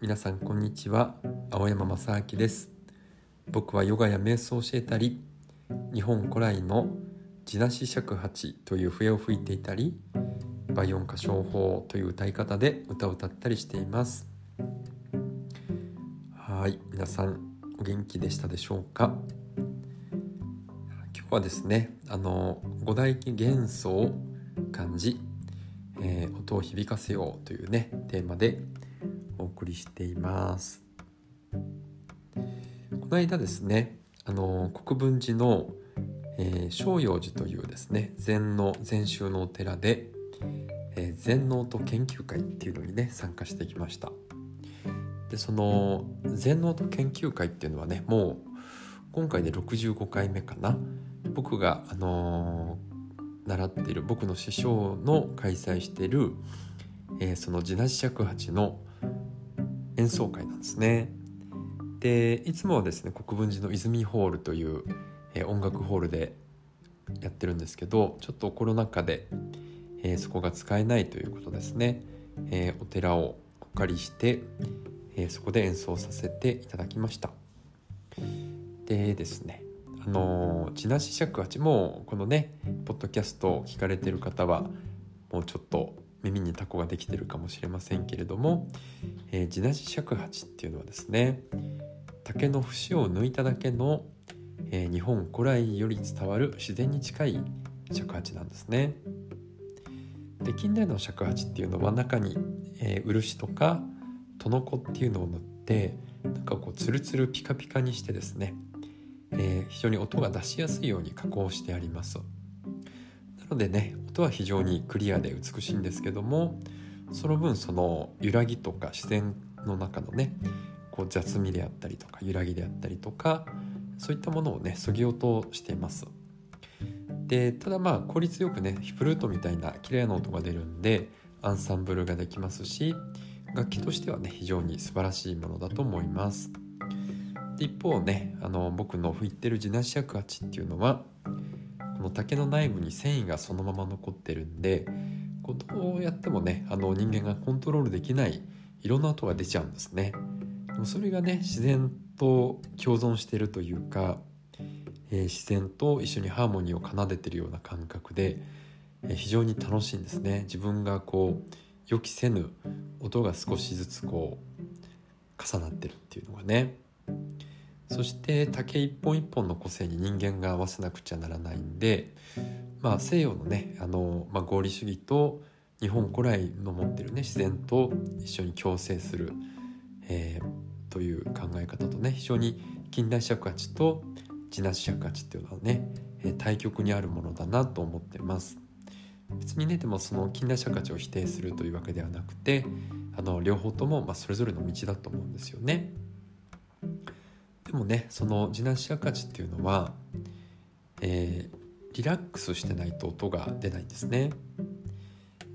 皆さんこんにちは。青山正明です。僕はヨガや瞑想を教えたり日本古来の地なし尺八という笛を吹いていたり倍音歌唱法という歌い方で歌を歌ったりしています。はい。皆さんお元気でしたでしょうか？今日はですねあの五大元素を感じ、えー、音を響かせようというねテーマでお送りしています。この間ですねあの国分寺の、えー、正陽寺というですね禅の禅宗のお寺で、えー、禅の音研究会っていうのにね参加してきました。でその禅の音研究会っていうのはねもう今回で65回目かな。僕があのー、習っている僕の師匠の開催している、えー、その地なし尺八の演奏会なんですね。でいつもはですね国分寺の泉ホールという、え、音楽ホールでやってるんですけどちょっとコロナ禍で、えー、そこが使えないということですね、えー、お寺をお借りして、えそこで演奏させていただきましたでですねあの地なし尺八もこのねポッドキャストを聞かれてる方はもうちょっと耳にタコができてるかもしれませんけれども、えー、地なし尺八っていうのはですね竹の節を抜いただけの、えー、日本古来より伝わる自然に近い尺八なんですね。で近代の尺八っていうのは中に、えー、漆とかとのこっていうのを塗ってなんかこうツルツルピカピカにしてですねえー、非常に音が出しやすいように加工してありますのでね音は非常にクリアで美しいんですけどもその分その揺らぎとか自然の中のねこう雑味であったりとか揺らぎであったりとかそういったものをねそぎ落としています。でただまあ効率よくねフルートみたいな綺麗な音が出るんでアンサンブルができますし楽器としてはね非常に素晴らしいものだと思います。で一方ねあの僕の吹いてる地なし尺八っていうのはの竹の内部に繊維がそのまま残ってるんでこうどうやってもねあの人間がコントロールできないいろんな音が出ちゃうんですね。でもそれがね自然と共存してるというか、えー、自然と一緒にハーモニーを奏でてるような感覚で、えー、非常に楽しいんですね。自分がこう予期せぬ音が少しずつこう重なってるっていうのがね。そして竹一本一本の個性に人間が合わせなくちゃならないんで、まあ、西洋のねあの、まあ、合理主義と日本古来の持ってるね自然と一緒に共生する、えー、という考え方とね非常に近代尺八と地なし尺八っていうのはね対極にあるものだなと思ってます別にねでもその近代尺八を否定するというわけではなくてあの両方ともまあそれぞれの道だと思うんですよね。でもねその地なし赤字っていうのは、えー、リラックスしてないと音が出ないんですね。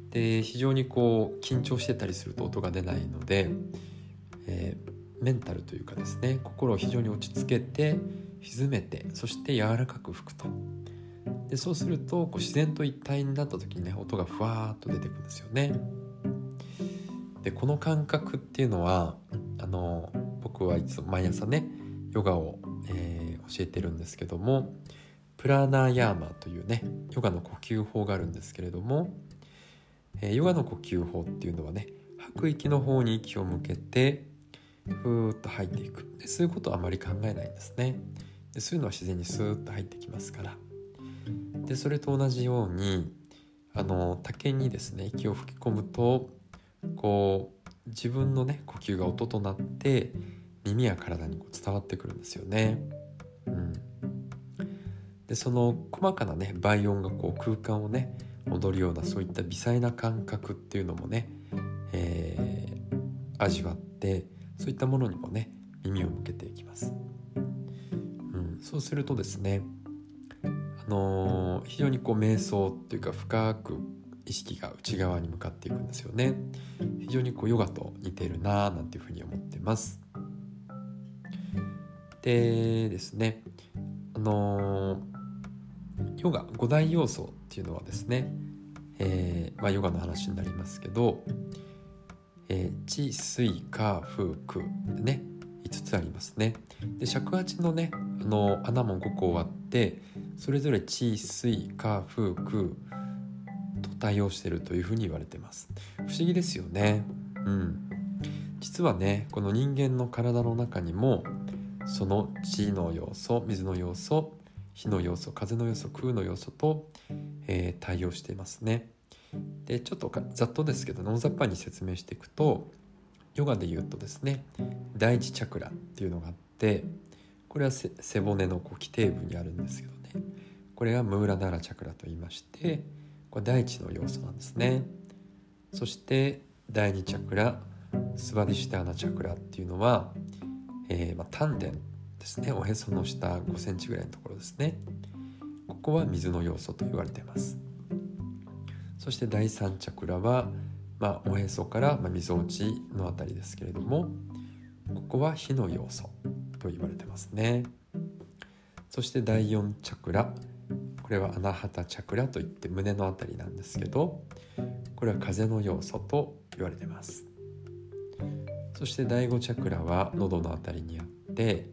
で非常にこう緊張してたりすると音が出ないので、えー、メンタルというかですね心を非常に落ち着けて沈めてそして柔らかく吹くとでそうするとこう自然と一体になった時にね音がふわーっと出てくるんですよね。でこの感覚っていうのはあの僕はいつも毎朝ねヨガを、えー、教えてるんですけどもプラナーヤーマというねヨガの呼吸法があるんですけれども、えー、ヨガの呼吸法っていうのはね吐く息の方に息を向けてふーっと吐いていく。でそういうことはあまり考えないんですね。でそういうのは自然にスーッと入ってきますから。でそれと同じようにあの竹にですね息を吹き込むとこう自分のね呼吸が音となって耳や体にこう伝わってくるんですよね。うん、でその細かなね倍音がこう空間をね踊るようなそういった微細な感覚っていうのもね、えー、味わってそういったものにもね耳を向けていきます。うん、そうするとですねあのー、非常にこう瞑想っていうか深く意識が内側に向かっていくんですよね非常にこうヨガと似ているなぁなんていうふうに思ってますでですねあの、ヨガ5大要素っていうのはですね、えー、まあ、ヨガの話になりますけど、えー、地水火風空でね5つありますね。で尺八のねあの穴も5個あってそれぞれ地水火風空と対応してるというふうに言われてます。不思議ですよね。うん。実はねこの人間の体の中にもその地の要素水の要素火の要素風の要素空の要素と、えー、対応していますね。でちょっとざっとですけど大雑把に説明していくとヨガで言うとですね第一チャクラっていうのがあってこれは背骨のこう基底部にあるんですけどね。これがムーラダラチャクラと言いましてこれ第一の要素なんですね。そして第二チャクラスバディシュターナチャクラっていうのは、えー、まあ、丹田ですね。おへその下5センチぐらいのところですね。ここは水の要素と言われています。そして第3チャクラは、まあ、おへそから、まあ、みぞおちのあたりですけれどもここは火の要素と言われてますね。そして第4チャクラこれはアナハタチャクラといって胸のあたりなんですけどこれは風の要素と言われてます。そして第5チャクラは喉のあたりにあって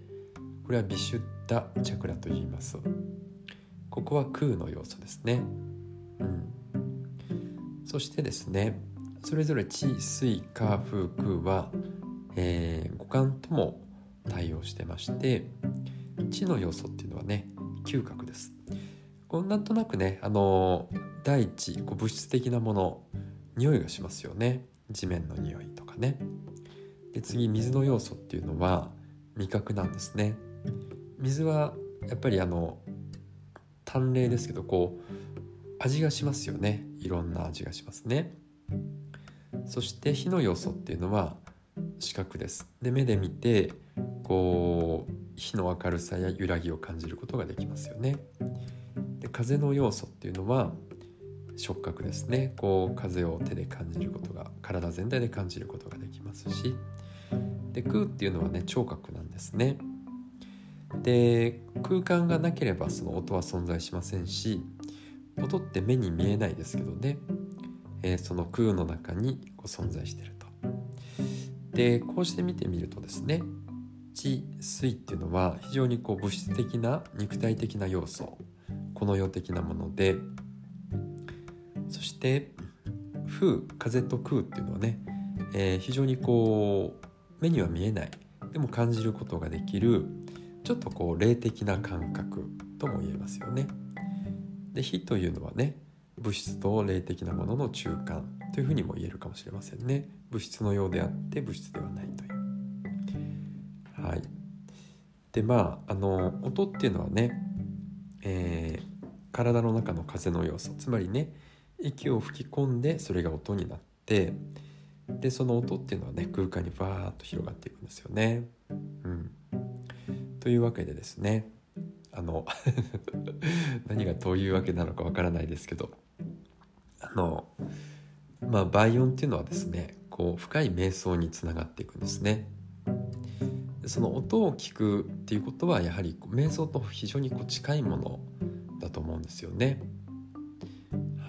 これはビシュッダチャクラと言います。ここは空の要素ですね。うん。そしてですねそれぞれ地水火風空は、えー、五感とも対応してまして地の要素っていうのはね嗅覚です。こうなんとなくねあの大地こう物質的なもの匂いがしますよね。地面の匂いとかね。で次水の要素っていうのは味覚なんですね。水はやっぱりあの淡麗ですけどこう味がしますよね。いろんな味がしますね。そして火の要素っていうのは視覚です。で目で見てこう火の明るさや揺らぎを感じることができますよね。で風の要素っていうのは触覚ですね。こう風を手で感じることが体全体で感じることができますしで空っていうのはね聴覚なんですねで空間がなければその音は存在しませんし音って目に見えないですけどね、えー、その空の中にこう存在してると。でこうして見てみるとですね地水っていうのは非常にこう物質的な肉体的な要素この世的なものでそして風風と空っていうのはね、えー、非常にこう目には見えない。でも感じることができるちょっとこう霊的な感覚とも言えますよね。で火というのはね物質と霊的なものの中間というふうにも言えるかもしれませんね。物質のようであって物質ではないという。はい。でまああの音っていうのはね、えー、体の中の風の要素。つまりね息を吹き込んでそれが音になってでその音っていうのはね空間にバーッと広がっていくんですよね。うん、というわけでですねあの 何がどういうわけなのかわからないですけどあのまあ倍音っていうのはですねこう深い瞑想につながっていくんですね。その音を聞くっていうことはやはり瞑想と非常にこう近いものだと思うんですよね。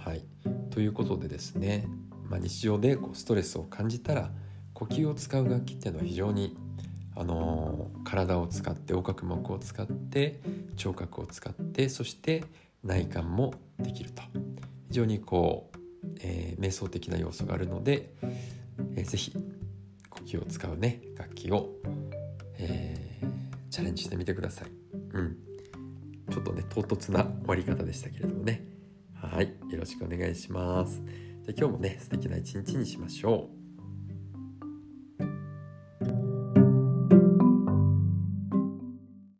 はい、ということでですね、まあ、日常でこうストレスを感じたら呼吸を使う楽器っていうのは非常にあの体を使って横隔膜を使って聴覚を使ってそして内観もできると非常にこう、えー、瞑想的な要素があるので、えー、ぜひ呼吸を使うね楽器を、えー、チャレンジしてみてください。うん、ちょっとね唐突な終わり方でしたけれどもねはいよろしくお願いします。今日もね素敵な一日にしましょう。